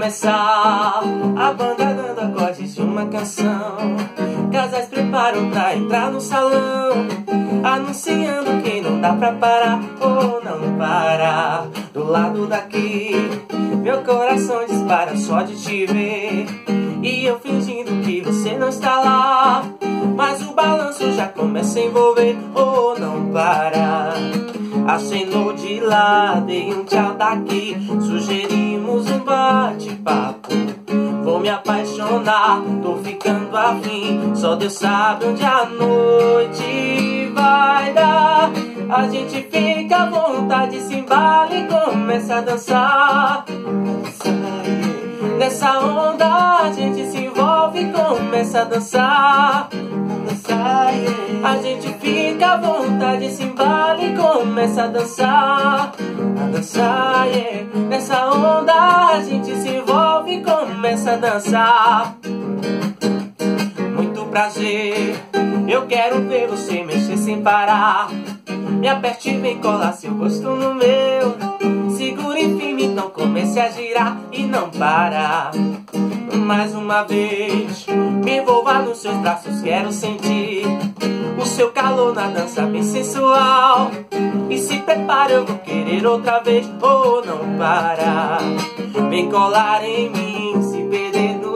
começar. A banda dando acordes de uma canção Casais preparam pra entrar no salão Anunciando que não dá pra parar ou não parar. Do lado daqui Meu coração dispara só de te ver. E eu fingindo que você não está lá Mas o balanço já começa a envolver ou não parar Acenou de lá, dei um tchau daqui Sugerimos um bar. Apaixonar, tô ficando afim. Só Deus sabe onde a noite vai dar. A gente fica à vontade, se embala e começa a dançar. Nessa onda a gente se envolve e começa a dançar. A gente fica à vontade, se embala e começa a dançar. Dançar. Nessa onda a gente se envolve começa a dançar. Muito prazer, eu quero ver você mexer sem parar. Me aperte e vem colar seu rosto no meu. Segura em firme, então comece a girar e não parar. Mais uma vez, me envolva nos seus braços, quero sentir o seu calor na dança bem sensual. E se prepara, eu vou querer outra vez ou não parar. Vem colar em mim,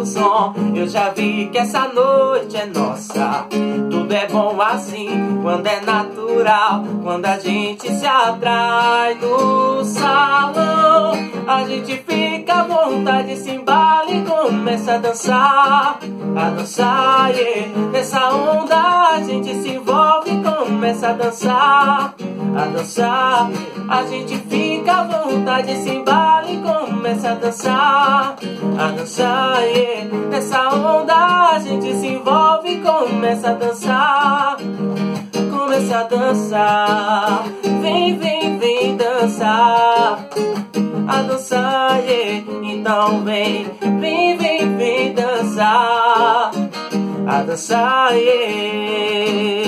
som. Eu já vi que essa noite é nossa. Tudo é bom assim, quando é natural. Quando a gente se atrai no salão, a gente fica à vontade, se embala e começa a dançar. A dançar, yeah. Nessa onda a gente se envolve e começa a dançar. A dançar, a gente fica à vontade, se embala e começa a dançar. A dançar, yeah. Nessa onda a gente se envolve e começa a dançar. Começa a dançar. Vem, vem, vem dançar. A dançar, yeah. Então vem, vem, vem, vem dançar. A dançar, yeah. Yeah.